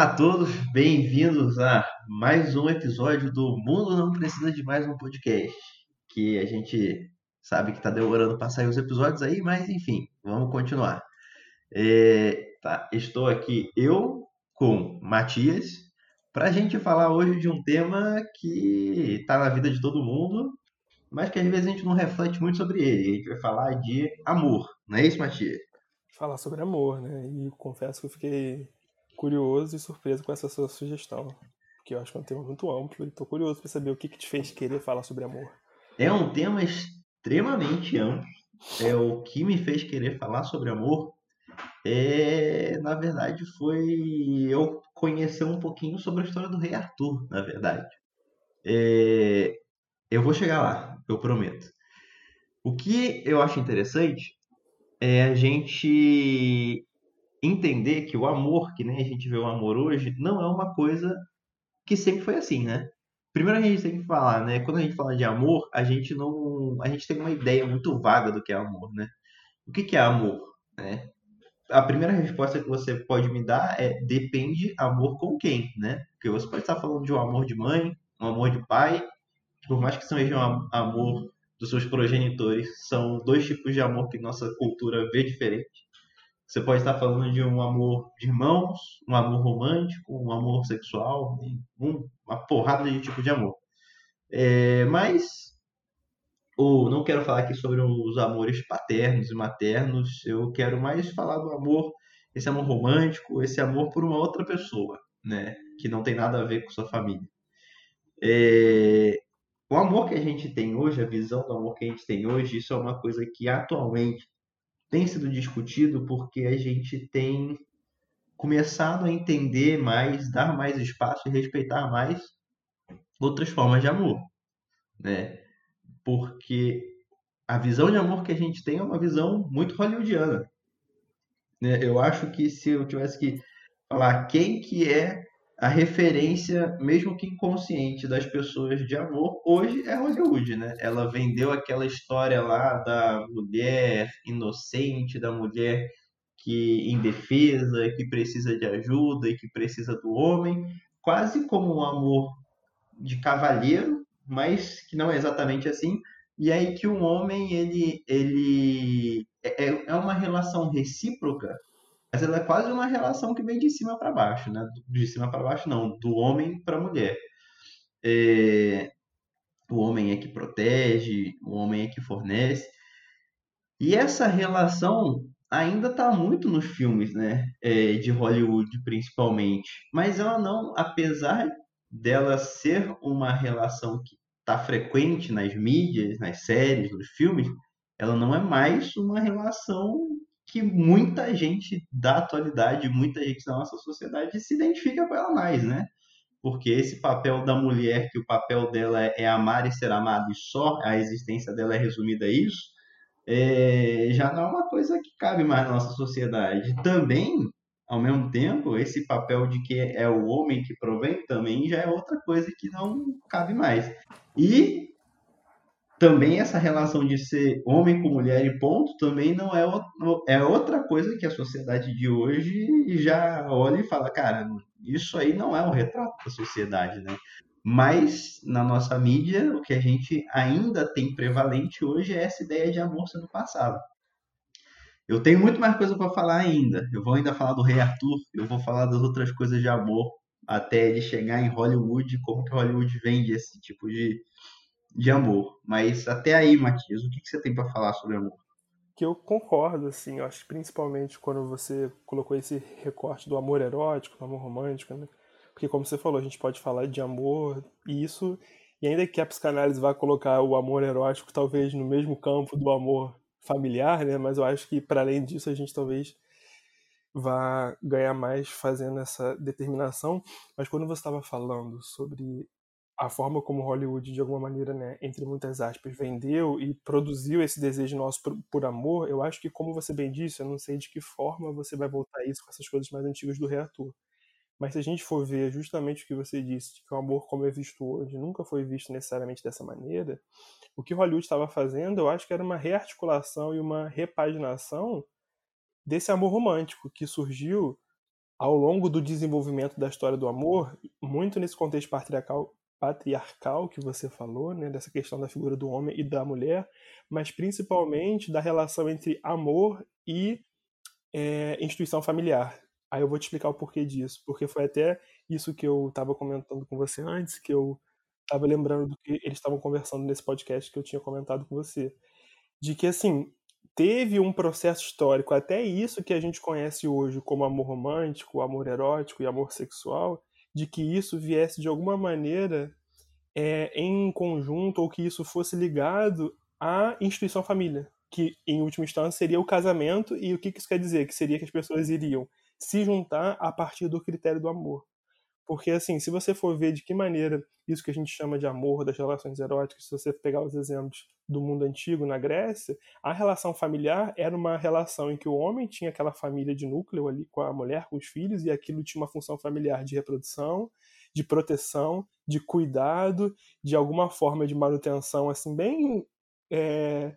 Olá a todos, bem-vindos a mais um episódio do Mundo Não Precisa de Mais um Podcast. Que a gente sabe que está demorando para sair os episódios aí, mas enfim, vamos continuar. É, tá, estou aqui eu com Matias para a gente falar hoje de um tema que está na vida de todo mundo, mas que às vezes a gente não reflete muito sobre ele. A gente vai falar de amor, não é isso, Matias? Falar sobre amor, né? E confesso que eu fiquei curioso e surpreso com essa sua sugestão. Porque eu acho que é um tema muito amplo e estou curioso para saber o que, que te fez querer falar sobre amor. É um tema extremamente amplo. É o que me fez querer falar sobre amor. É, na verdade, foi eu conhecer um pouquinho sobre a história do rei Arthur, na verdade. É, eu vou chegar lá, eu prometo. O que eu acho interessante é a gente entender que o amor, que nem a gente vê o amor hoje, não é uma coisa que sempre foi assim, né? Primeiro a gente tem que falar, né? Quando a gente fala de amor, a gente não, a gente tem uma ideia muito vaga do que é amor, né? O que, que é amor, né? A primeira resposta que você pode me dar é depende amor com quem, né? Porque você pode estar falando de um amor de mãe, um amor de pai, por mais que seja um amor dos seus progenitores, são dois tipos de amor que nossa cultura vê diferente. Você pode estar falando de um amor de irmãos, um amor romântico, um amor sexual, um, uma porrada de tipo de amor. É, mas, ou não quero falar aqui sobre os amores paternos e maternos, eu quero mais falar do amor, esse amor romântico, esse amor por uma outra pessoa, né? Que não tem nada a ver com sua família. É, o amor que a gente tem hoje, a visão do amor que a gente tem hoje, isso é uma coisa que atualmente tem sido discutido porque a gente tem começado a entender mais, dar mais espaço e respeitar mais outras formas de amor, né? Porque a visão de amor que a gente tem é uma visão muito hollywoodiana. Né? Eu acho que se eu tivesse que falar quem que é a referência, mesmo que inconsciente, das pessoas de amor, hoje é Hollywood, né? Ela vendeu aquela história lá da mulher inocente, da mulher que indefesa, que precisa de ajuda e que precisa do homem, quase como um amor de cavalheiro, mas que não é exatamente assim. E aí que o homem ele ele é, é uma relação recíproca mas ela é quase uma relação que vem de cima para baixo, né? De cima para baixo, não, do homem para a mulher. É... O homem é que protege, o homem é que fornece. E essa relação ainda está muito nos filmes, né? É, de Hollywood, principalmente. Mas ela não, apesar dela ser uma relação que está frequente nas mídias, nas séries, nos filmes, ela não é mais uma relação que muita gente da atualidade, muita gente da nossa sociedade se identifica com ela mais, né? Porque esse papel da mulher, que o papel dela é amar e ser amado e só a existência dela é resumida a isso, é, já não é uma coisa que cabe mais na nossa sociedade. Também, ao mesmo tempo, esse papel de que é o homem que provém também já é outra coisa que não cabe mais. E também essa relação de ser homem com mulher e ponto também não é, é outra coisa que a sociedade de hoje já olha e fala, cara, isso aí não é um retrato da sociedade, né? Mas na nossa mídia, o que a gente ainda tem prevalente hoje é essa ideia de amor sendo passado. Eu tenho muito mais coisa para falar ainda. Eu vou ainda falar do Rei Arthur, eu vou falar das outras coisas de amor até ele chegar em Hollywood, como que Hollywood vende esse tipo de, de amor. Mas até aí, Matias, o que, que você tem para falar sobre amor? Que eu concordo, assim, eu acho principalmente quando você colocou esse recorte do amor erótico, do amor romântico, né? Porque como você falou, a gente pode falar de amor e isso, e ainda que a psicanálise vá colocar o amor erótico talvez no mesmo campo do amor familiar, né? Mas eu acho que para além disso a gente talvez vá ganhar mais fazendo essa determinação. Mas quando você estava falando sobre a forma como Hollywood, de alguma maneira, né, entre muitas aspas, vendeu e produziu esse desejo nosso por, por, amor, eu acho que, como você bem disse, eu não sei de que forma você vai voltar isso com essas coisas mais antigas do reator. Mas se a gente for ver justamente o que você disse, que o amor como é visto hoje nunca foi visto necessariamente dessa maneira, o que Hollywood estava fazendo, eu acho que era uma rearticulação e uma repaginação desse amor romântico que surgiu ao longo do desenvolvimento da história do amor, muito nesse contexto patriarcal, patriarcal que você falou, né, dessa questão da figura do homem e da mulher, mas principalmente da relação entre amor e é, instituição familiar. Aí eu vou te explicar o porquê disso, porque foi até isso que eu estava comentando com você antes, que eu estava lembrando do que eles estavam conversando nesse podcast que eu tinha comentado com você, de que assim teve um processo histórico, até isso que a gente conhece hoje como amor romântico, amor erótico e amor sexual, de que isso viesse de alguma maneira é, em conjunto ou que isso fosse ligado à instituição família, que em última instância seria o casamento e o que isso quer dizer? Que seria que as pessoas iriam se juntar a partir do critério do amor. Porque, assim, se você for ver de que maneira isso que a gente chama de amor, das relações eróticas, se você pegar os exemplos do mundo antigo na Grécia, a relação familiar era uma relação em que o homem tinha aquela família de núcleo ali com a mulher, com os filhos, e aquilo tinha uma função familiar de reprodução, de proteção, de cuidado, de alguma forma de manutenção, assim, bem é,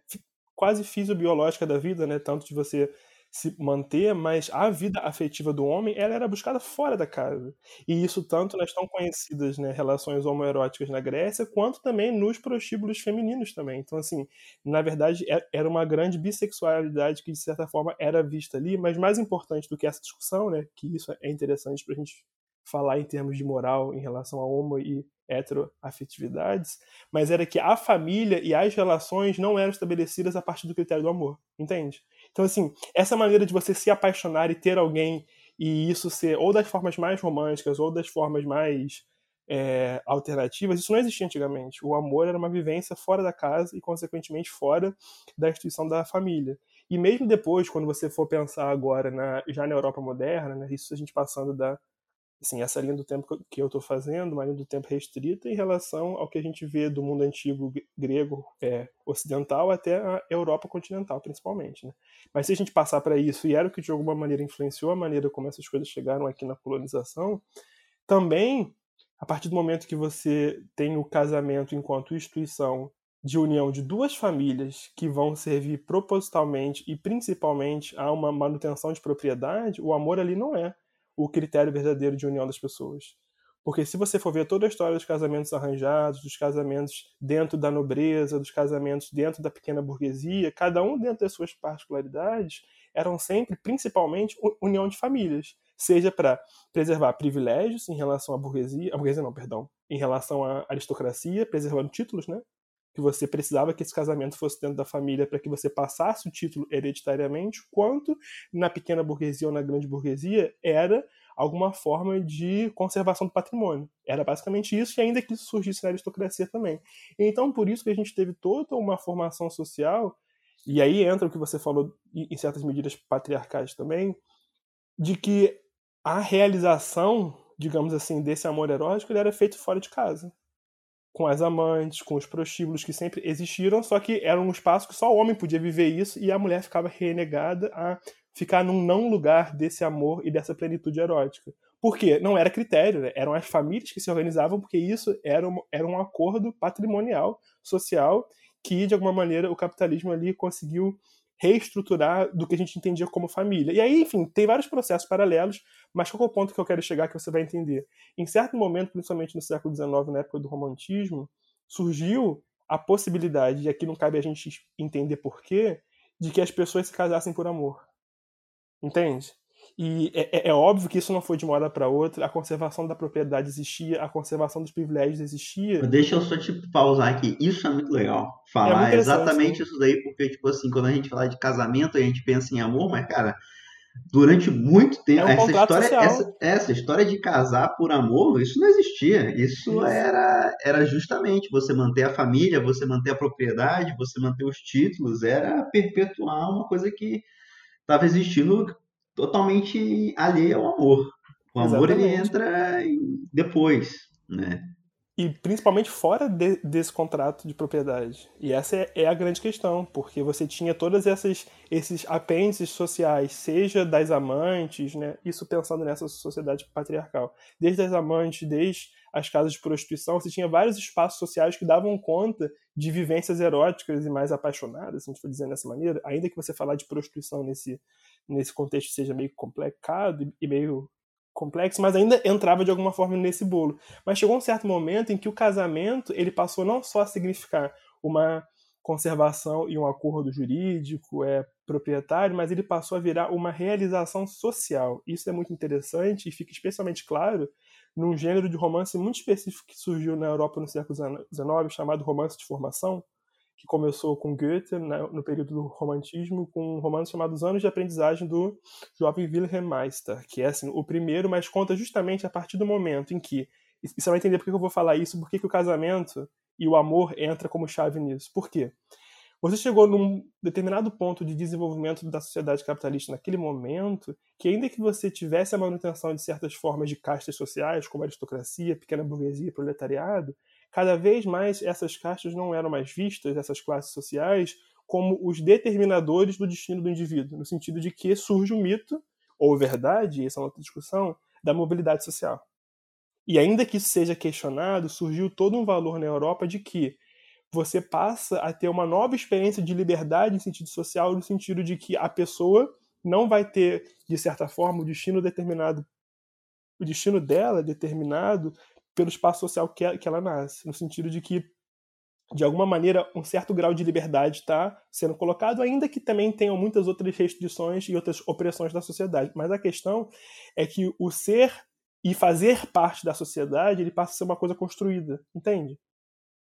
quase fisiobiológica da vida, né? Tanto de você se manter, mas a vida afetiva do homem ela era buscada fora da casa. E isso tanto nas tão conhecidas né, relações homoeróticas na Grécia, quanto também nos prostíbulos femininos também. Então, assim, na verdade, é, era uma grande bissexualidade que, de certa forma, era vista ali, mas mais importante do que essa discussão, né, que isso é interessante para a gente falar em termos de moral em relação a homo e heteroafetividades, mas era que a família e as relações não eram estabelecidas a partir do critério do amor, entende? Então, assim, essa maneira de você se apaixonar e ter alguém e isso ser ou das formas mais românticas ou das formas mais é, alternativas, isso não existia antigamente. O amor era uma vivência fora da casa e, consequentemente, fora da instituição da família. E mesmo depois, quando você for pensar agora na, já na Europa moderna, né, isso a gente passando da assim, essa linha do tempo que eu estou fazendo, uma linha do tempo restrita em relação ao que a gente vê do mundo antigo grego é, ocidental até a Europa continental, principalmente. Né? Mas se a gente passar para isso, e era o que de alguma maneira influenciou a maneira como essas coisas chegaram aqui na colonização, também, a partir do momento que você tem o casamento enquanto instituição de união de duas famílias que vão servir propositalmente e principalmente a uma manutenção de propriedade, o amor ali não é o critério verdadeiro de união das pessoas. Porque se você for ver toda a história dos casamentos arranjados, dos casamentos dentro da nobreza, dos casamentos dentro da pequena burguesia, cada um dentro das suas particularidades, eram sempre, principalmente, união de famílias. Seja para preservar privilégios em relação à burguesia, a burguesia não, perdão, em relação à aristocracia, preservando títulos, né? Que você precisava que esse casamento fosse dentro da família para que você passasse o título hereditariamente, quanto na pequena burguesia ou na grande burguesia era alguma forma de conservação do patrimônio. Era basicamente isso, e ainda que isso surgisse na aristocracia também. Então, por isso que a gente teve toda uma formação social, e aí entra o que você falou em certas medidas patriarcais também, de que a realização, digamos assim, desse amor erótico, ele era feito fora de casa com as amantes, com os prostíbulos que sempre existiram, só que era um espaço que só o homem podia viver isso e a mulher ficava renegada a ficar num não lugar desse amor e dessa plenitude erótica. Por quê? Não era critério, né? eram as famílias que se organizavam porque isso era um, era um acordo patrimonial, social, que de alguma maneira o capitalismo ali conseguiu reestruturar do que a gente entendia como família. E aí, enfim, tem vários processos paralelos, mas qual é o ponto que eu quero chegar que você vai entender? Em certo momento, principalmente no século XIX, na época do romantismo, surgiu a possibilidade, e aqui não cabe a gente entender porquê, de que as pessoas se casassem por amor. Entende? E é, é, é, óbvio que isso não foi de uma hora para outra, a conservação da propriedade existia, a conservação dos privilégios existia. Deixa eu só te pausar aqui. Isso é muito legal. Falar é muito exatamente isso daí, porque, tipo assim, quando a gente fala de casamento, a gente pensa em amor, mas, cara, durante muito tempo, é um essa, história, essa, essa, história de casar por amor, isso não existia. Isso era, era justamente você manter a família, você manter a propriedade, você manter os títulos, era perpetuar uma coisa que estava existindo totalmente alheia ao amor. O amor Exatamente. ele entra depois, né? E principalmente fora de, desse contrato de propriedade. E essa é, é, a grande questão, porque você tinha todos esses apêndices sociais, seja das amantes, né? Isso pensando nessa sociedade patriarcal. Desde as amantes, desde as casas de prostituição, você tinha vários espaços sociais que davam conta de vivências eróticas e mais apaixonadas, se a gente for dizer dessa maneira, ainda que você falar de prostituição nesse, nesse contexto seja meio complicado e meio complexo, mas ainda entrava de alguma forma nesse bolo. Mas chegou um certo momento em que o casamento ele passou não só a significar uma conservação e um acordo jurídico é proprietário, mas ele passou a virar uma realização social. Isso é muito interessante e fica especialmente claro num gênero de romance muito específico que surgiu na Europa no século XIX, chamado romance de formação, que começou com Goethe né, no período do romantismo, com um romance chamado Os Anos de Aprendizagem do jovem Wilhelm Meister, que é assim, o primeiro, mas conta justamente a partir do momento em que, e você vai entender por que eu vou falar isso, por que o casamento e o amor entra como chave nisso. Por quê? Você chegou num determinado ponto de desenvolvimento da sociedade capitalista naquele momento, que ainda que você tivesse a manutenção de certas formas de castas sociais, como aristocracia, pequena burguesia proletariado, cada vez mais essas castas não eram mais vistas, essas classes sociais, como os determinadores do destino do indivíduo, no sentido de que surge o mito, ou verdade, essa é uma outra discussão, da mobilidade social. E ainda que isso seja questionado, surgiu todo um valor na Europa de que você passa a ter uma nova experiência de liberdade em sentido social, no sentido de que a pessoa não vai ter, de certa forma, o destino determinado, o destino dela determinado pelo espaço social que, ela, que ela nasce, no sentido de que, de alguma maneira, um certo grau de liberdade está sendo colocado, ainda que também tenham muitas outras restrições e outras opressões da sociedade. Mas a questão é que o ser e fazer parte da sociedade ele passa a ser uma coisa construída, entende?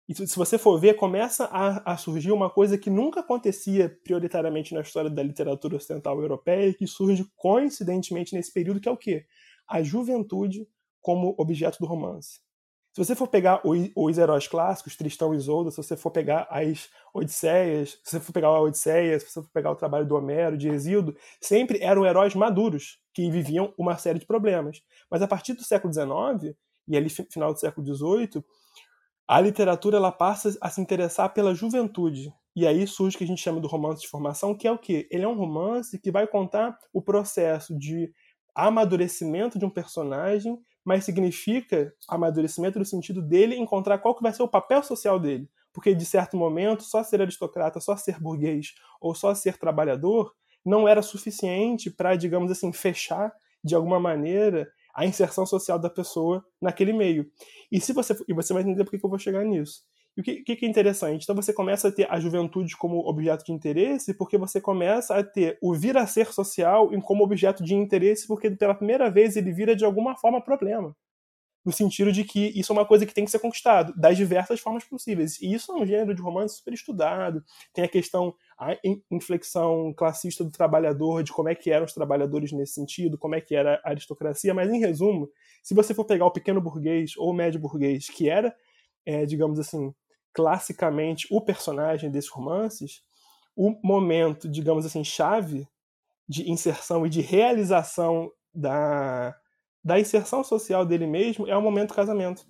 E se você for ver, começa a, a, surgir uma coisa que nunca acontecia prioritariamente na história da literatura ocidental europeia, que surge coincidentemente nesse período, que é o quê? A juventude como objeto do romance. Se você for pegar os heróis clássicos, Tristão e Isolda, se você for pegar as Odisseias, se você for pegar a Odisseia, se você for pegar o trabalho do Homero, de Exildo, sempre eram heróis maduros, que viviam uma série de problemas. Mas a partir do século XIX, e ali final do século XVIII, a literatura ela passa a se interessar pela juventude. E aí surge o que a gente chama do romance de formação, que é o quê? Ele é um romance que vai contar o processo de amadurecimento de um personagem, mas significa amadurecimento no sentido dele encontrar qual que vai ser o papel social dele. Porque, de certo momento, só ser aristocrata, só ser burguês ou só ser trabalhador não era suficiente para, digamos assim, fechar de alguma maneira a inserção social da pessoa naquele meio. E se você e você vai entender por que eu vou chegar nisso. E o que, que, é interessante? Então você começa a ter a juventude como objeto de interesse, porque você começa a ter o vir a ser social como objeto de interesse, porque pela primeira vez ele vira de alguma forma problema. No sentido de que isso é uma coisa que tem que ser conquistado, das diversas formas possíveis. E isso é um gênero de romance super estudado. Tem a questão, a inflexão classista do trabalhador, de como é que eram os trabalhadores nesse sentido, como é que era a aristocracia. Mas, em resumo, se você for pegar o pequeno burguês ou o médio burguês, que era, é, digamos assim, classicamente o personagem desses romances, o momento, digamos assim, chave de inserção e de realização da, da inserção social dele mesmo é o momento do casamento.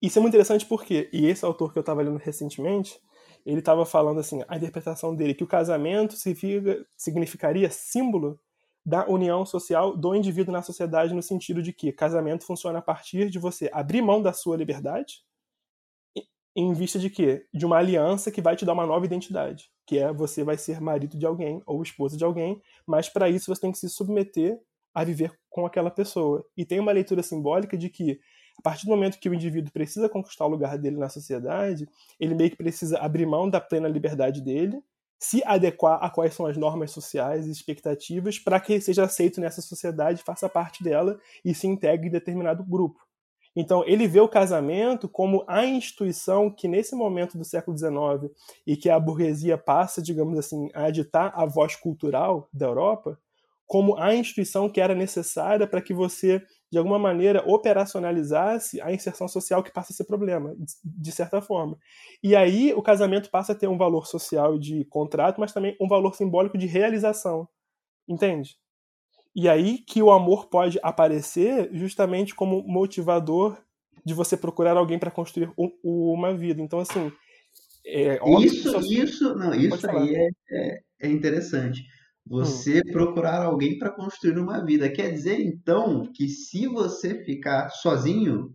Isso é muito interessante porque, e esse autor que eu estava lendo recentemente, ele estava falando assim, a interpretação dele, que o casamento significa, significaria símbolo da união social do indivíduo na sociedade, no sentido de que casamento funciona a partir de você abrir mão da sua liberdade, em vista de quê? De uma aliança que vai te dar uma nova identidade, que é você vai ser marido de alguém ou esposa de alguém, mas para isso você tem que se submeter a viver com aquela pessoa. E tem uma leitura simbólica de que a partir do momento que o indivíduo precisa conquistar o lugar dele na sociedade, ele meio que precisa abrir mão da plena liberdade dele, se adequar a quais são as normas sociais e expectativas para que ele seja aceito nessa sociedade, faça parte dela e se integre em determinado grupo. Então, ele vê o casamento como a instituição que, nesse momento do século XIX, e que a burguesia passa, digamos assim, a editar a voz cultural da Europa, como a instituição que era necessária para que você, de alguma maneira, operacionalizasse a inserção social que passa a ser problema, de certa forma. E aí o casamento passa a ter um valor social de contrato, mas também um valor simbólico de realização. Entende? E aí que o amor pode aparecer justamente como motivador de você procurar alguém para construir um, uma vida. Então, assim. É isso, isso, não, isso aí é, é, é, interessante. Você hum. procurar alguém para construir uma vida. Quer dizer, então, que se você ficar sozinho,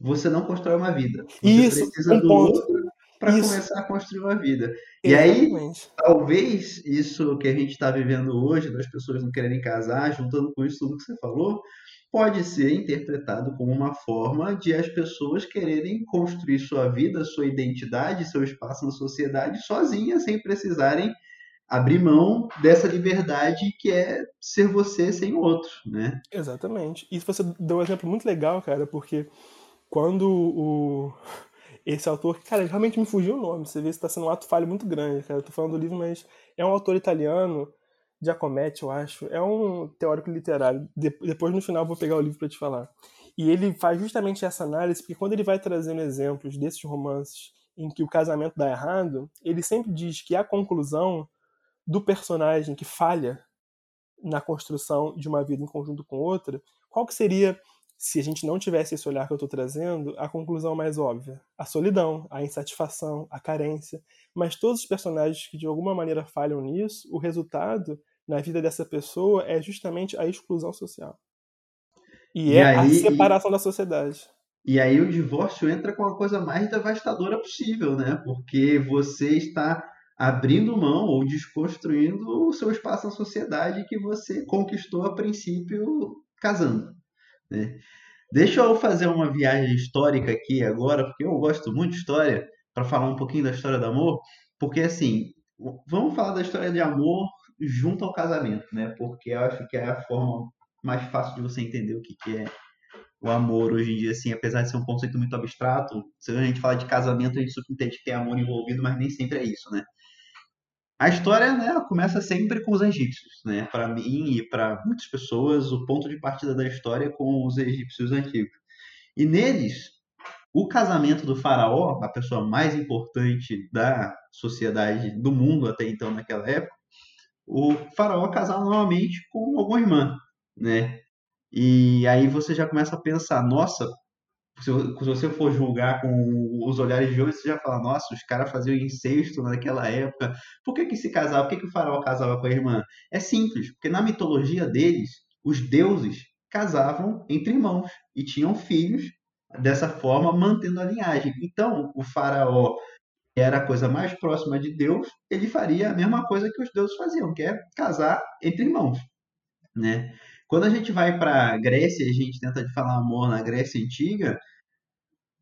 você não constrói uma vida. Você isso, precisa um do ponto. outro para começar a construir uma vida. E aí, talvez isso que a gente está vivendo hoje, das pessoas não quererem casar, juntando com isso tudo que você falou, pode ser interpretado como uma forma de as pessoas quererem construir sua vida, sua identidade, seu espaço na sociedade sozinhas, sem precisarem abrir mão dessa liberdade que é ser você sem o outro, né? Exatamente. E você deu um exemplo muito legal, cara, porque quando o esse autor, cara, realmente me fugiu o nome, você vê que está sendo um ato falho muito grande, cara. Eu tô falando do livro, mas é um autor italiano, Giacometti, eu acho. É um teórico literário. De depois, no final, vou pegar o livro para te falar. E ele faz justamente essa análise, porque quando ele vai trazendo exemplos desses romances em que o casamento dá errado, ele sempre diz que a conclusão do personagem que falha na construção de uma vida em conjunto com outra, qual que seria, se a gente não tivesse esse olhar que eu estou trazendo, a conclusão mais óbvia? A solidão, a insatisfação, a carência. Mas todos os personagens que de alguma maneira falham nisso, o resultado na vida dessa pessoa é justamente a exclusão social. E, e é aí, a separação e... da sociedade. E aí o divórcio entra com a coisa mais devastadora possível, né? Porque você está abrindo mão ou desconstruindo o seu espaço na sociedade que você conquistou a princípio casando. Né? Deixa eu fazer uma viagem histórica aqui agora, porque eu gosto muito de história, para falar um pouquinho da história do amor, porque assim, vamos falar da história de amor junto ao casamento, né? Porque eu acho que é a forma mais fácil de você entender o que, que é o amor hoje em dia, assim, apesar de ser um conceito muito abstrato, se a gente fala de casamento, a gente entende que tem amor envolvido, mas nem sempre é isso, né? A história né, começa sempre com os egípcios. Né? Para mim e para muitas pessoas, o ponto de partida da história é com os egípcios antigos. E neles, o casamento do faraó, a pessoa mais importante da sociedade do mundo até então naquela época, o faraó casava normalmente com alguma irmã, né? E aí você já começa a pensar, nossa, se, você for julgar com os olhares de hoje, você já fala, nossa, os caras faziam incesto naquela época. Por que, que se casava? Por que, que o faraó casava com a irmã? É simples, porque na mitologia deles, os deuses casavam entre irmãos e tinham filhos dessa forma, mantendo a linhagem. Então, o faraó era a coisa mais próxima de Deus, ele faria a mesma coisa que os deuses faziam, que é casar entre irmãos, né? Quando a gente vai para a Grécia, a gente tenta de falar amor na Grécia antiga,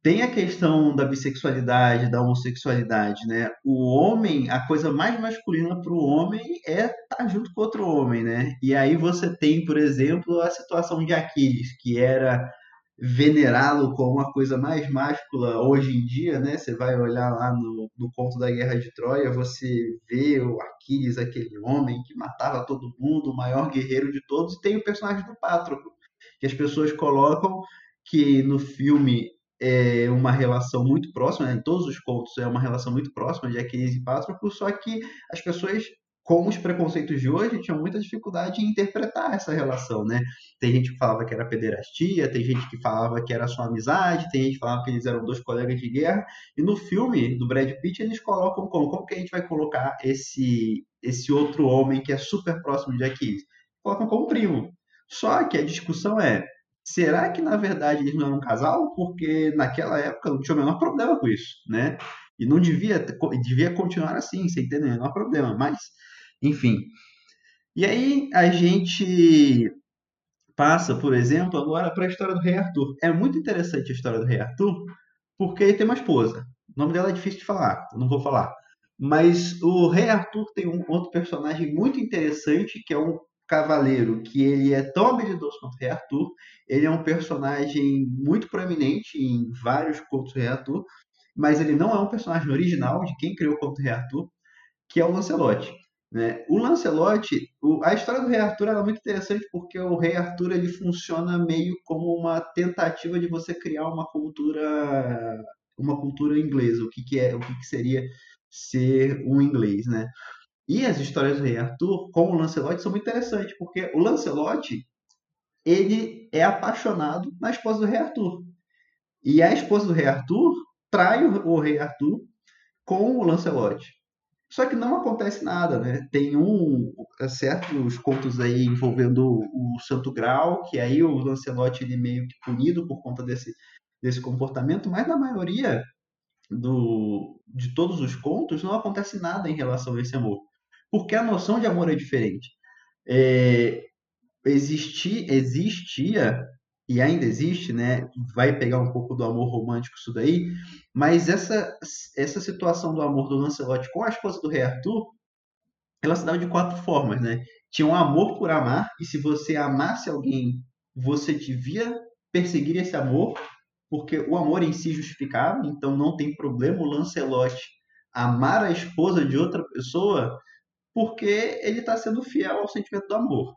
tem a questão da bissexualidade, da homossexualidade, né? O homem, a coisa mais masculina para o homem é estar tá junto com outro homem, né? E aí você tem, por exemplo, a situação de Aquiles, que era venerá-lo como uma coisa mais máscula hoje em dia, né? Você vai olhar lá no, no conto da Guerra de Troia, você vê o Aquiles, aquele homem que matava todo mundo, o maior guerreiro de todos, e tem o personagem do Pátroco, que as pessoas colocam que no filme é uma relação muito próxima, né? em todos os contos é uma relação muito próxima de Aquiles e Patroclo, só que as pessoas com os preconceitos de hoje tinham muita dificuldade em interpretar essa relação, né? Tem gente que falava que era pederastia, tem gente que falava que era só amizade, tem gente que falava que eles eram dois colegas de guerra, e no filme do Brad Pitt eles colocam como, como que a gente vai colocar esse esse outro homem que é super próximo de Aquiles? Colocam como primo. Só que a discussão é, Será que na verdade eles não eram um casal? Porque naquela época não tinha o menor problema com isso, né? E não devia, devia continuar assim, sem ter o menor problema, mas, enfim. E aí a gente passa, por exemplo, agora para a história do Rei Arthur. É muito interessante a história do Rei Arthur, porque ele tem uma esposa. O nome dela é difícil de falar, não vou falar. Mas o Rei Arthur tem um outro personagem muito interessante, que é um cavaleiro que ele é tão habilidoso quanto Rei Arthur. Ele é um personagem muito proeminente em vários contos Rei Arthur, mas ele não é um personagem original de quem criou o conto Rei Arthur, que é o Lancelot. Né? O Lancelot, o, a história do Rei Arthur é muito interessante porque o Rei Arthur ele funciona meio como uma tentativa de você criar uma cultura uma cultura inglesa, o que, que é, o que, que seria ser um inglês, né? E as histórias do Rei Arthur com o Lancelot são muito interessantes, porque o Lancelot ele é apaixonado na esposa do Rei Arthur. E a esposa do Rei Arthur trai o, Rei Arthur com o Lancelot. Só que não acontece nada, né? Tem um certos contos aí envolvendo o Santo Grau, que aí o Lancelot ele meio que punido por conta desse, desse comportamento, mas na maioria do, de todos os contos, não acontece nada em relação a esse amor. Porque a noção de amor é diferente. É, existi, existia, e ainda existe, né? Vai pegar um pouco do amor romântico isso daí, mas essa, essa situação do amor do Lancelot com a esposa do rei Arthur, ela se dava de quatro formas, né? Tinha um amor por amar, e se você amasse alguém, você devia perseguir esse amor, porque o amor em si justificava, então não tem problema o Lancelot amar a esposa de outra pessoa, porque ele está sendo fiel ao sentimento do amor.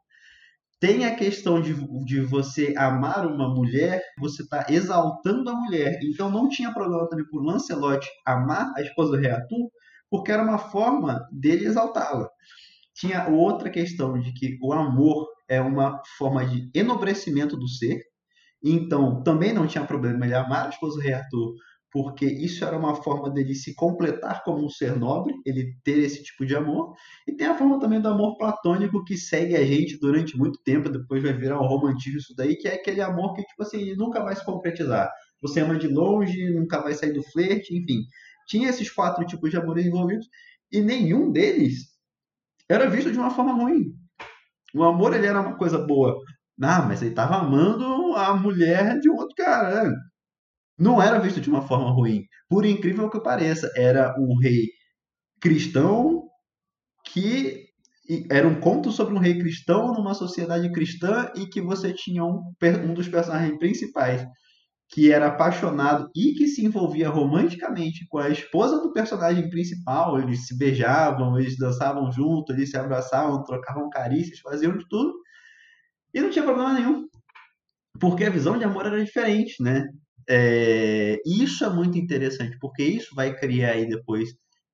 Tem a questão de, de você amar uma mulher, você está exaltando a mulher. Então não tinha problema também por Lancelot amar a esposa do rei Arthur, porque era uma forma dele exaltá-la. Tinha outra questão de que o amor é uma forma de enobrecimento do ser, então, também não tinha problema ele amar a esposa do rei Arthur, porque isso era uma forma dele se completar como um ser nobre, ele ter esse tipo de amor. E tem a forma também do amor platônico que segue a gente durante muito tempo, depois vai virar um romantismo isso daí, que é aquele amor que, tipo assim, nunca vai se concretizar. Você ama de longe, nunca vai sair do flerte, enfim. Tinha esses quatro tipos de amor envolvidos, e nenhum deles era visto de uma forma ruim. O amor ele era uma coisa boa. Ah, mas ele estava amando a mulher de um outro cara. Né? Não era visto de uma forma ruim. Por incrível que pareça, era um rei cristão que era um conto sobre um rei cristão numa sociedade cristã e que você tinha um, um dos personagens principais que era apaixonado e que se envolvia romanticamente com a esposa do personagem principal. Eles se beijavam, eles dançavam juntos, eles se abraçavam, trocavam carícias, faziam de tudo. E não tinha problema nenhum. Porque a visão de amor era diferente, né? É, isso é muito interessante, porque isso vai criar aí depois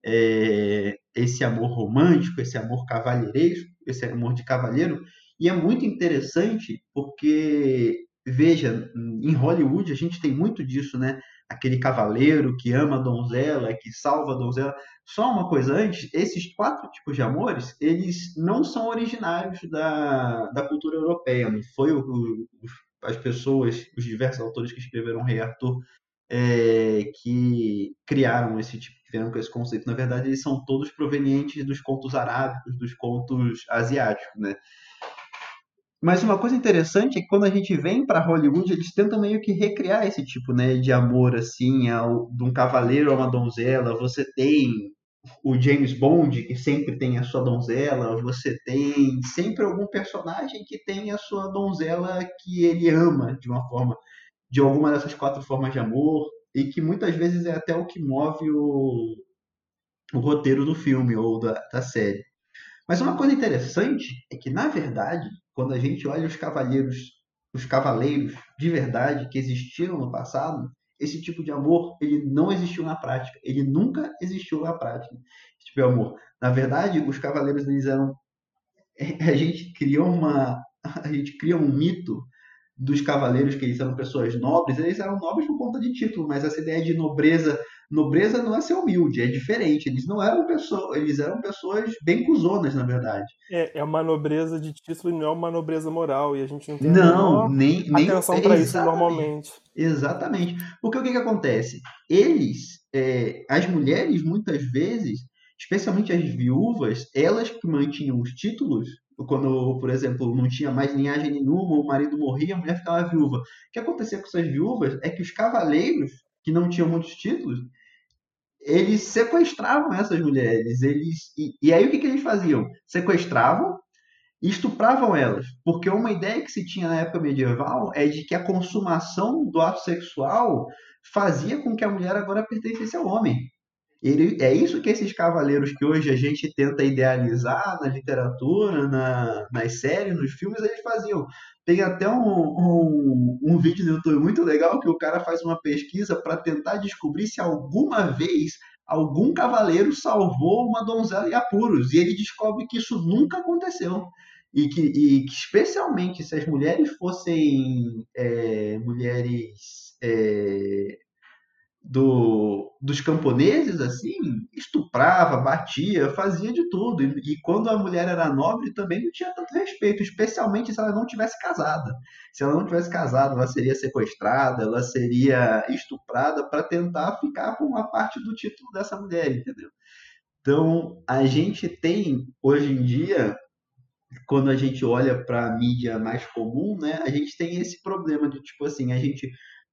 é, esse amor romântico, esse amor cavalheiresco, esse amor de cavalheiro. E é muito interessante porque, veja, em Hollywood a gente tem muito disso, né? Aquele cavaleiro que ama a donzela, que salva a donzela. Só uma coisa antes, esses quatro tipos de amores, eles não são originários da, da cultura europeia. Não foi o, o, as pessoas, os diversos autores que escreveram Rei Arthur, é, que criaram esse tipo, que vieram com esse conceito. Na verdade, eles são todos provenientes dos contos arábicos, dos contos asiáticos, né? Mas uma coisa interessante é que quando a gente vem para Hollywood, eles tentam meio que recriar esse tipo, né, de amor assim, ao, de um cavaleiro a uma donzela. Você tem o James Bond, que sempre tem a sua donzela, você tem sempre algum personagem que tem a sua donzela que ele ama de uma forma, de alguma dessas quatro formas de amor, e que muitas vezes é até o que move o, o roteiro do filme ou da, da série. Mas uma coisa interessante é que, na verdade, quando a gente olha os cavaleiros, os cavaleiros de verdade que existiram no passado, esse tipo de amor ele não existiu na prática. Ele nunca existiu na prática. Esse tipo de amor. Na verdade, os cavaleiros eles eram a gente criou uma a gente cria um mito dos cavaleiros que eles eram pessoas nobres, eles eram nobres por conta de título, mas essa ideia de nobreza nobreza não é ser humilde, é diferente. Eles não eram pessoas, eles eram pessoas bem cuzonas, na verdade. É, é uma nobreza de título e não é uma nobreza moral, e a gente não tem não, nem, nem atenção para isso normalmente. Exatamente. Porque o que, que acontece? Eles, é, as mulheres, muitas vezes, especialmente as viúvas, elas que mantinham os títulos, quando, por exemplo, não tinha mais linhagem nenhuma, o marido morria, a mulher ficava viúva. O que acontecia com essas viúvas é que os cavaleiros, que não tinham muitos títulos, eles sequestravam essas mulheres. Eles e, e aí o que, que eles faziam? Sequestravam e estupravam elas. Porque uma ideia que se tinha na época medieval é de que a consumação do ato sexual fazia com que a mulher agora pertencesse ao homem. Ele, é isso que esses cavaleiros que hoje a gente tenta idealizar na literatura, na, nas séries, nos filmes, eles faziam. Tem até um, um, um vídeo no YouTube muito legal que o cara faz uma pesquisa para tentar descobrir se alguma vez algum cavaleiro salvou uma donzela em apuros. E ele descobre que isso nunca aconteceu. E que, e que especialmente se as mulheres fossem é, mulheres é, do, dos camponeses, assim, estuprava, batia, fazia de tudo. E, e, quando a mulher era nobre, também não tinha tanto respeito, especialmente se ela não tivesse casada. Se ela não tivesse casada, ela seria sequestrada, ela seria estuprada para tentar ficar com uma parte do título dessa mulher, entendeu? Então, a gente tem, hoje em dia, quando a gente olha para a mídia mais comum, né, a gente tem esse problema de, tipo assim, a gente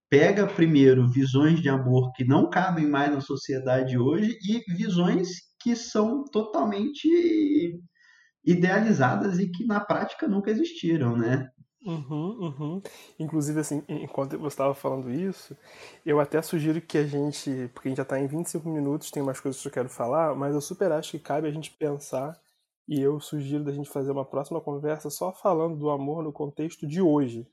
pega primeiro visões de amor que não cabem mais na sociedade hoje e visões que são totalmente idealizadas e que na prática nunca existiram, né? Uhum, uhum. Inclusive, assim, enquanto você estava falando isso, eu até sugiro que a gente, porque a gente já está em 25 minutos, tem mais coisas que eu quero falar, mas eu super acho que cabe a gente pensar, e eu sugiro da gente fazer uma próxima conversa só falando do amor no contexto de hoje,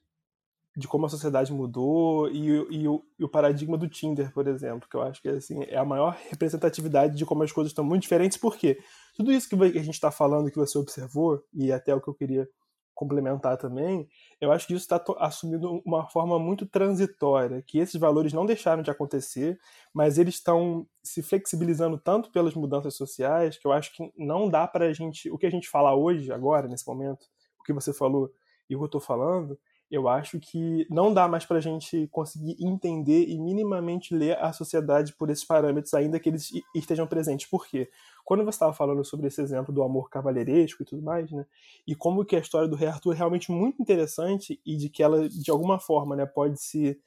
de como a sociedade mudou e, e, o, e, o, paradigma do Tinder, por exemplo, que eu acho que assim, é a maior representatividade de como as coisas estão muito diferentes, porque tudo isso que a gente está falando, que você observou, e até o que eu queria complementar também, eu acho que isso está assumindo uma forma muito transitória, que esses valores não deixaram de acontecer, mas eles estão se flexibilizando tanto pelas mudanças sociais, que eu acho que não dá para a gente, o que a gente fala hoje, agora, nesse momento, o que você falou e o que eu estou falando, eu acho que não dá mais para a gente conseguir entender e minimamente ler a sociedade por esses parâmetros, ainda que eles estejam presentes. Por quê? Quando você estava falando sobre esse exemplo do amor cavalheiresco e tudo mais, né, e como que a história do Rei Arthur é realmente muito interessante e de que ela, de alguma forma, né, pode se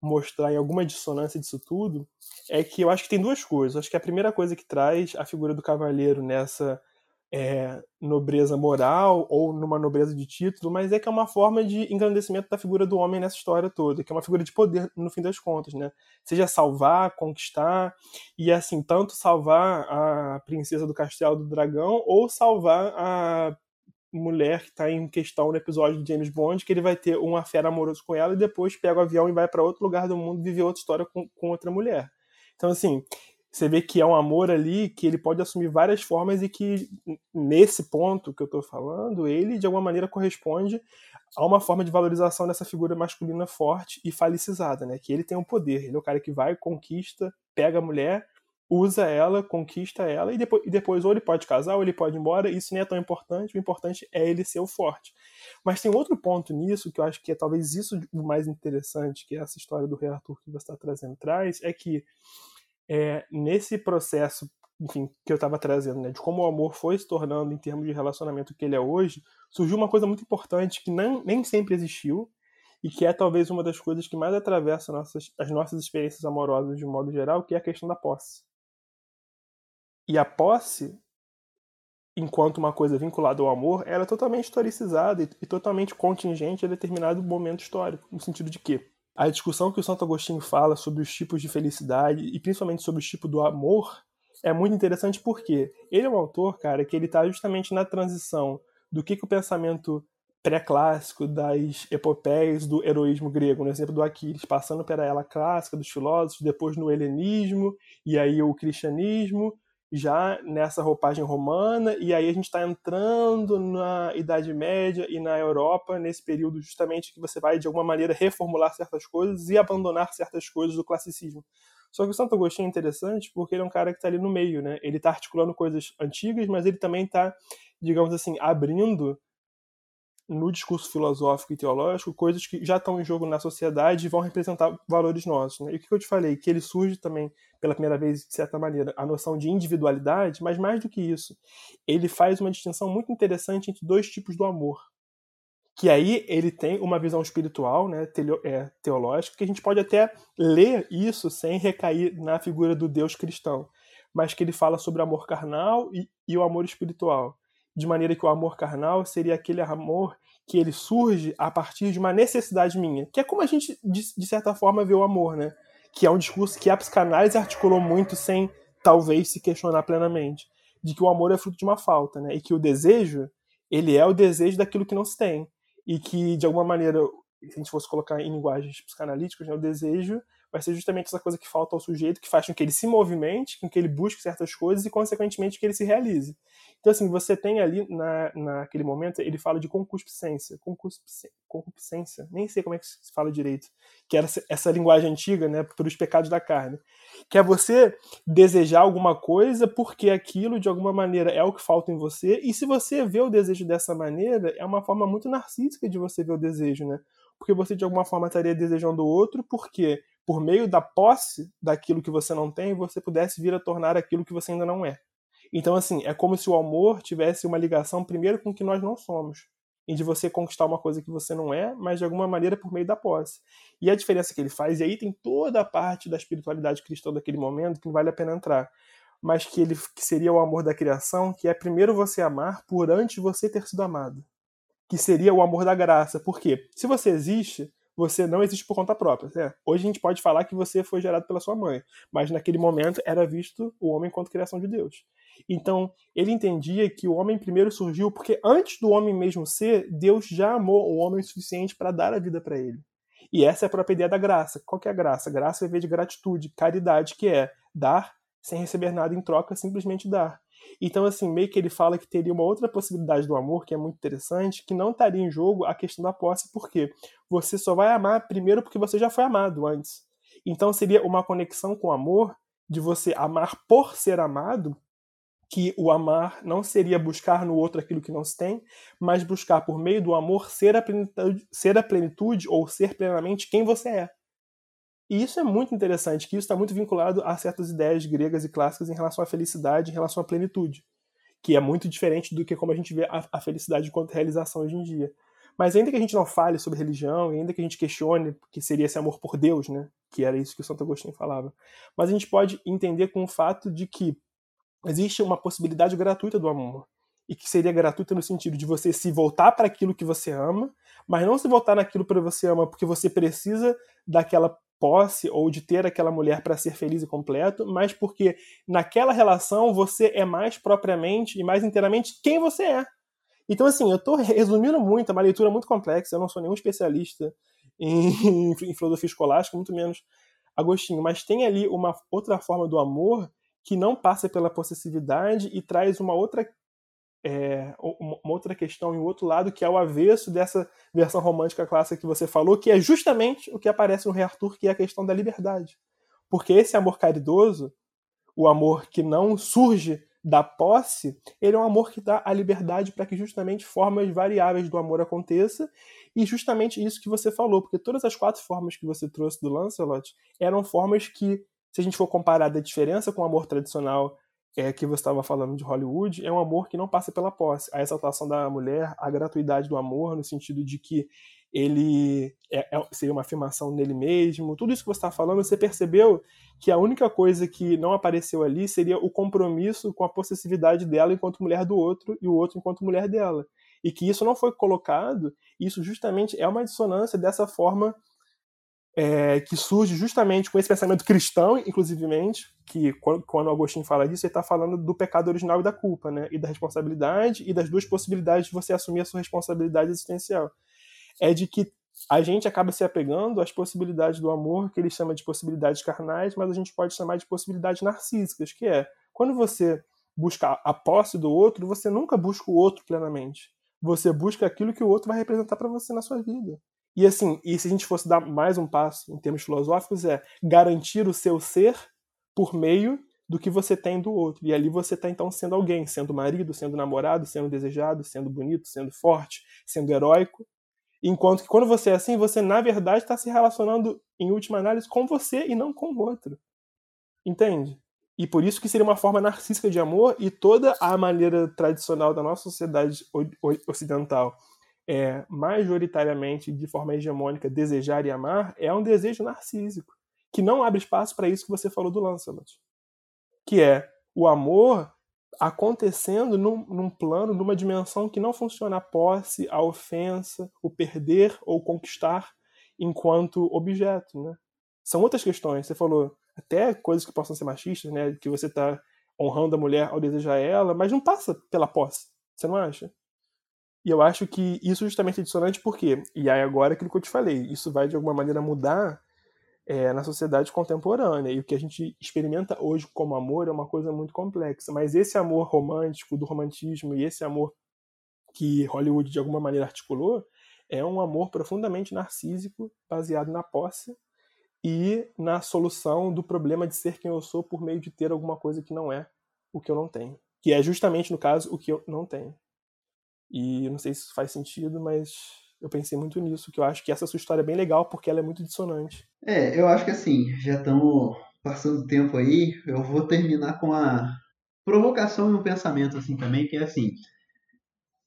mostrar em alguma dissonância disso tudo, é que eu acho que tem duas coisas. acho que a primeira coisa que traz a figura do cavaleiro nessa é, nobreza moral ou numa nobreza de título, mas é que é uma forma de engrandecimento da figura do homem nessa história toda, que é uma figura de poder no fim das contas, né? Seja salvar, conquistar e assim tanto salvar a princesa do castelo do dragão ou salvar a mulher que está em questão no episódio do James Bond, que ele vai ter um affair amoroso com ela e depois pega o avião e vai para outro lugar do mundo viver outra história com, com outra mulher. Então, assim, você vê que é um amor ali que ele pode assumir várias formas e que, nesse ponto que eu estou falando, ele de alguma maneira corresponde a uma forma de valorização dessa figura masculina forte e falicizada, né? Que ele tem o um poder, ele é o cara que vai, conquista, pega a mulher, usa ela, conquista ela e depois, e depois ou ele pode casar ou ele pode ir embora. Isso nem é tão importante, o importante é ele ser o forte. Mas tem outro ponto nisso que eu acho que é talvez isso o mais interessante que essa história do Rei Arthur que você está trazendo traz, é que é, nesse processo enfim, que eu estava trazendo, né, de como o amor foi se tornando em termos de relacionamento que ele é hoje, surgiu uma coisa muito importante que não, nem sempre existiu e que é talvez uma das coisas que mais atravessa nossas, as nossas experiências amorosas de modo geral, que é a questão da posse. E a posse, enquanto uma coisa vinculada ao amor, ela é totalmente historicizada e, e totalmente contingente a determinado momento histórico, no sentido de que a discussão que o Santo Agostinho fala sobre os tipos de felicidade e principalmente sobre o tipo do amor é muito interessante porque ele é um autor, cara, que ele está justamente na transição do que, que o pensamento pré-clássico das epopeias do heroísmo grego, no exemplo do Aquiles, passando pela ela clássica dos filósofos, depois no helenismo e aí o cristianismo já nessa roupagem romana, e aí a gente está entrando na Idade Média e na Europa, nesse período justamente que você vai, de alguma maneira, reformular certas coisas e abandonar certas coisas do classicismo. Só que o Santo Agostinho é interessante porque ele é um cara que está ali no meio, né? Ele está articulando coisas antigas, mas ele também está, digamos assim, abrindo no discurso filosófico e teológico coisas que já estão em jogo na sociedade e vão representar valores nossos. Né? E o que eu te falei? Que ele surge também, pela primeira vez, de certa maneira, a noção de individualidade, mas mais do que isso, ele faz uma distinção muito interessante entre dois tipos do amor. Que aí ele tem uma visão espiritual, né, é, teológica, que a gente pode até ler isso sem recair na figura do Deus cristão, mas que ele fala sobre amor carnal e, e o amor espiritual de maneira que o amor carnal seria aquele amor que ele surge a partir de uma necessidade minha, que é como a gente, de, certa forma, vê o amor, né? Que é um discurso que a psicanálise articulou muito sem, talvez, se questionar plenamente, de que o amor é fruto de uma falta, né? E que o desejo, ele é o desejo daquilo que não se tem. E que, de alguma maneira, se a gente fosse colocar em linguagens psicanalíticas, né, o desejo vai ser justamente essa coisa que falta ao sujeito, que faz com que ele se movimente, com que ele busque certas coisas e, consequentemente, que ele se realize. Então, assim, você tem ali, na, naquele momento, ele fala de concupiscência. Concupiscência, nem sei como é que se fala direito. Que era essa linguagem antiga, né, para os pecados da carne. Que é você desejar alguma coisa porque aquilo, de alguma maneira, é o que falta em você. E se você vê o desejo dessa maneira, é uma forma muito narcísica de você ver o desejo, né? Porque você, de alguma forma, estaria desejando o outro porque, por meio da posse daquilo que você não tem, você pudesse vir a tornar aquilo que você ainda não é. Então, assim, é como se o amor tivesse uma ligação primeiro com o que nós não somos. E de você conquistar uma coisa que você não é, mas de alguma maneira por meio da posse. E a diferença que ele faz, e aí tem toda a parte da espiritualidade cristã daquele momento que não vale a pena entrar, mas que ele que seria o amor da criação, que é primeiro você amar por antes você ter sido amado. Que seria o amor da graça. Por quê? Se você existe, você não existe por conta própria. Né? Hoje a gente pode falar que você foi gerado pela sua mãe, mas naquele momento era visto o homem enquanto criação de Deus. Então, ele entendia que o homem primeiro surgiu porque antes do homem mesmo ser, Deus já amou o homem o suficiente para dar a vida para ele. E essa é a própria ideia da graça. Qual que é a graça? Graça é ver de gratitude, caridade, que é dar sem receber nada em troca, simplesmente dar. Então, assim, meio que ele fala que teria uma outra possibilidade do amor, que é muito interessante, que não estaria em jogo a questão da posse, porque você só vai amar primeiro porque você já foi amado antes. Então, seria uma conexão com o amor, de você amar por ser amado, que o amar não seria buscar no outro aquilo que não se tem, mas buscar por meio do amor ser a plenitude, ser a plenitude ou ser plenamente quem você é. E isso é muito interessante, que isso está muito vinculado a certas ideias gregas e clássicas em relação à felicidade, em relação à plenitude, que é muito diferente do que como a gente vê a, a felicidade enquanto realização hoje em dia. Mas ainda que a gente não fale sobre religião, ainda que a gente questione que seria esse amor por Deus, né, que era isso que o Santo Agostinho falava, mas a gente pode entender com o fato de que existe uma possibilidade gratuita do amor. E que seria gratuita no sentido de você se voltar para aquilo que você ama, mas não se voltar naquilo que você ama porque você precisa daquela posse ou de ter aquela mulher para ser feliz e completo, mas porque naquela relação você é mais propriamente e mais inteiramente quem você é. Então, assim, eu estou resumindo muito, é uma leitura muito complexa, eu não sou nenhum especialista em, em filosofia escolástica, muito menos Agostinho, mas tem ali uma outra forma do amor que não passa pela possessividade e traz uma outra é, uma outra questão em outro lado que é o avesso dessa versão romântica clássica que você falou, que é justamente o que aparece no Rei Arthur, que é a questão da liberdade. Porque esse amor caridoso, o amor que não surge da posse, ele é um amor que dá a liberdade para que justamente formas variáveis do amor aconteça, e justamente isso que você falou, porque todas as quatro formas que você trouxe do Lancelot eram formas que se a gente for comparar da diferença com o amor tradicional é, que você estava falando de Hollywood, é um amor que não passa pela posse. A exaltação da mulher, a gratuidade do amor, no sentido de que ele é, é, seria uma afirmação nele mesmo. Tudo isso que você está falando, você percebeu que a única coisa que não apareceu ali seria o compromisso com a possessividade dela enquanto mulher do outro e o outro enquanto mulher dela. E que isso não foi colocado, isso justamente é uma dissonância dessa forma é, que surge justamente com esse pensamento cristão, inclusivemente, que quando Agostinho fala disso, ele está falando do pecado original e da culpa, né? E da responsabilidade e das duas possibilidades de você assumir a sua responsabilidade existencial. É de que a gente acaba se apegando às possibilidades do amor, que ele chama de possibilidades carnais, mas a gente pode chamar de possibilidades narcísicas, que é quando você busca a posse do outro, você nunca busca o outro plenamente. Você busca aquilo que o outro vai representar para você na sua vida. E assim, e se a gente fosse dar mais um passo em termos filosóficos, é garantir o seu ser por meio do que você tem do outro. E ali você está então sendo alguém, sendo marido, sendo namorado, sendo desejado, sendo bonito, sendo forte, sendo heróico. Enquanto que quando você é assim, você na verdade está se relacionando, em última análise, com você e não com o outro. Entende? E por isso que seria uma forma narcísica de amor e toda a maneira tradicional da nossa sociedade ocidental é, majoritariamente, de forma hegemônica, desejar e amar, é um desejo narcísico, que não abre espaço para isso que você falou do Lancelot. Que é o amor acontecendo num, num, plano, numa dimensão que não funciona a posse, a ofensa, o perder ou conquistar enquanto objeto, né? São outras questões. Você falou até coisas que possam ser machistas, né? Que você está honrando a mulher ao desejar ela, mas não passa pela posse. Você não acha? E eu acho que isso justamente é dissonante porque, e aí agora aquilo que eu te falei, isso vai de alguma maneira mudar é, na sociedade contemporânea. E o que a gente experimenta hoje como amor é uma coisa muito complexa. Mas esse amor romântico, do romantismo, e esse amor que Hollywood de alguma maneira articulou, é um amor profundamente narcísico, baseado na posse e na solução do problema de ser quem eu sou por meio de ter alguma coisa que não é o que eu não tenho. Que é justamente, no caso, o que eu não tenho. E não sei se isso faz sentido, mas eu pensei muito nisso, que eu acho que essa sua história é bem legal porque ela é muito dissonante. É, eu acho que assim, já estamos passando tempo aí, eu vou terminar com a provocação e um pensamento assim também, que é assim,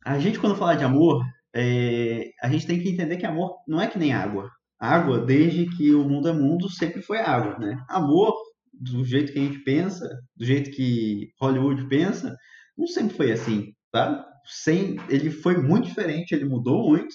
a gente quando fala de amor, é, a gente tem que entender que amor não é que nem água. Água, desde que o mundo é mundo, sempre foi água, né? Amor, do jeito que a gente pensa, do jeito que Hollywood pensa, não sempre foi assim, tá? Sem, ele foi muito diferente, ele mudou muito,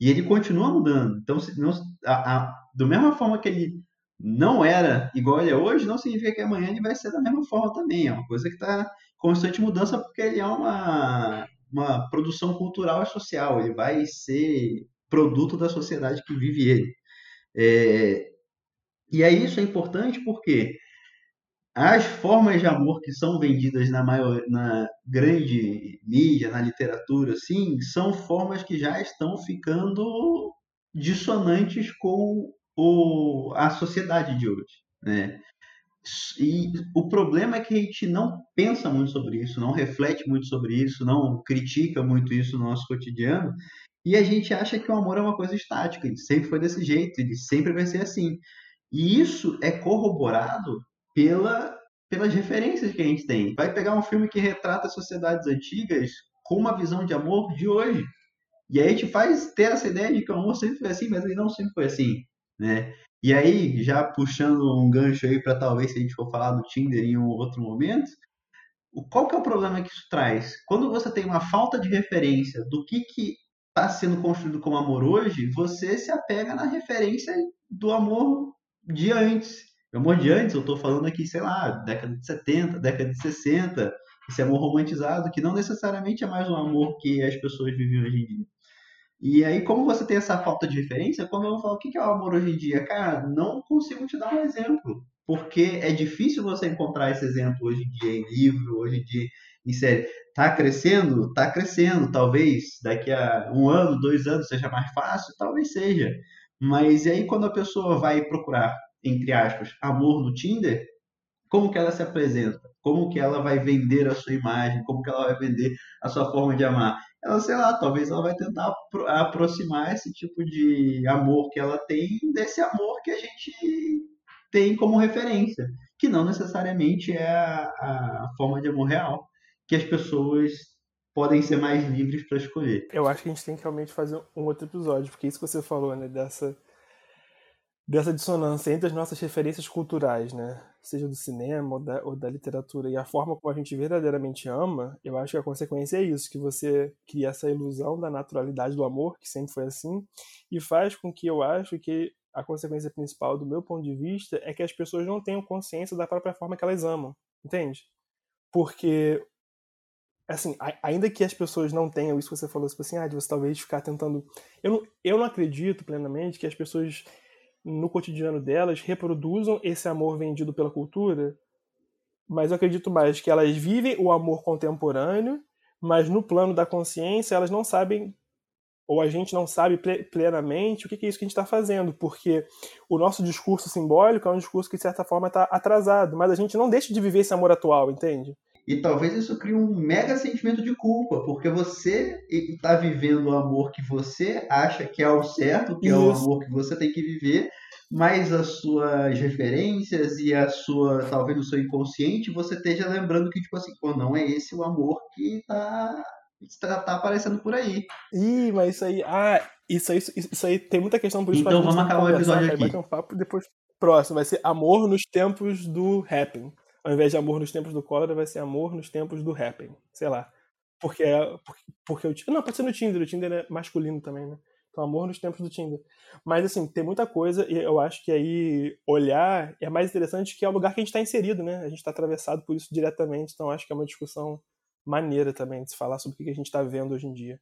e ele continua mudando. Então, não, a, a, da mesma forma que ele não era igual ele é hoje, não significa que amanhã ele vai ser da mesma forma também. É uma coisa que está constante mudança porque ele é uma, uma produção cultural e social. Ele vai ser produto da sociedade que vive ele. É, e aí isso é importante porque as formas de amor que são vendidas na, maior, na grande mídia, na literatura, sim, são formas que já estão ficando dissonantes com o, a sociedade de hoje, né? E o problema é que a gente não pensa muito sobre isso, não reflete muito sobre isso, não critica muito isso no nosso cotidiano, e a gente acha que o amor é uma coisa estática, ele sempre foi desse jeito, ele sempre vai ser assim. E isso é corroborado pela, pelas referências que a gente tem. Vai pegar um filme que retrata sociedades antigas com uma visão de amor de hoje. E aí gente faz ter essa ideia de que o amor sempre foi assim, mas ele não sempre foi assim, né? E aí, já puxando um gancho aí para talvez se a gente for falar do Tinder em um outro momento, qual que é o problema que isso traz? Quando você tem uma falta de referência do que que está sendo construído como amor hoje, você se apega na referência do amor de antes. O amor de antes, eu estou falando aqui, sei lá, década de 70, década de 60, esse amor romantizado, que não necessariamente é mais um amor que as pessoas vivem hoje em dia. E aí, como você tem essa falta de referência, quando eu falo o que é o amor hoje em dia, cara, não consigo te dar um exemplo. Porque é difícil você encontrar esse exemplo hoje em dia em livro, hoje em dia em série. Tá crescendo? Tá crescendo. Talvez daqui a um ano, dois anos seja mais fácil, talvez seja. Mas e aí, quando a pessoa vai procurar entre aspas, amor no Tinder, como que ela se apresenta? Como que ela vai vender a sua imagem? Como que ela vai vender a sua forma de amar? Ela, sei lá, talvez ela vai tentar aproximar esse tipo de amor que ela tem desse amor que a gente tem como referência, que não necessariamente é a, a forma de amor real que as pessoas podem ser mais livres para escolher. Eu acho que a gente tem que realmente fazer um outro episódio, porque isso que você falou, né, dessa dessa dissonância entre as nossas referências culturais, né? Seja do cinema ou da, ou da, literatura, e a forma como a gente verdadeiramente ama, eu acho que a consequência é isso, que você cria essa ilusão da naturalidade do amor, que sempre foi assim, e faz com que eu acho que a consequência principal, do meu ponto de vista, é que as pessoas não tenham consciência da própria forma que elas amam, entende? Porque assim, ainda que as pessoas não tenham isso que você falou, tipo assim, ah, de você talvez ficar tentando. Eu não, eu não acredito plenamente que as pessoas no cotidiano delas reproduzam esse amor vendido pela cultura, mas eu acredito mais que elas vivem o amor contemporâneo, mas no plano da consciência elas não sabem ou a gente não sabe plenamente o que é isso que a gente está fazendo, porque o nosso discurso simbólico é um discurso que de certa forma está atrasado, mas a gente não deixa de viver esse amor atual, entende? E talvez isso crie um mega sentimento de culpa, porque você está vivendo o amor que você acha que é o certo, que isso. é o amor que você tem que viver, mas as suas referências e a sua, talvez o seu inconsciente, você esteja lembrando que, tipo assim, pô, não é esse o amor que está tá, tá aparecendo por aí. Ih, mas isso aí. Ah, isso aí, isso aí tem muita questão por isso Então vamos acabar o episódio aqui. um papo depois. Próximo vai ser amor nos tempos do rapping. Ao invés de amor nos tempos do cólera, vai ser amor nos tempos do rapping. Sei lá. Porque, é, porque, porque o Não, pode ser no Tinder. O Tinder é masculino também, né? Então, amor nos tempos do Tinder. Mas, assim, tem muita coisa e eu acho que aí olhar é mais interessante que é o lugar que a gente está inserido, né? A gente está atravessado por isso diretamente. Então, acho que é uma discussão maneira também de se falar sobre o que a gente está vendo hoje em dia.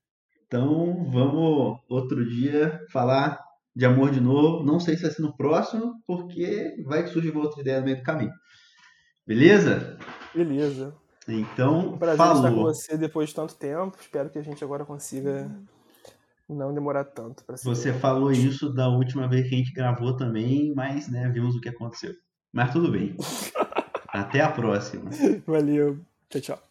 Então, vamos outro dia falar de amor de novo. Não sei se vai ser no próximo, porque vai que surge uma outra ideia no meio do caminho. Beleza? Beleza. Então, Prazer falou. estar com você depois de tanto tempo. Espero que a gente agora consiga não demorar tanto Você falou isso da última vez que a gente gravou também, mas né, vimos o que aconteceu. Mas tudo bem. Até a próxima. Valeu. Tchau, tchau.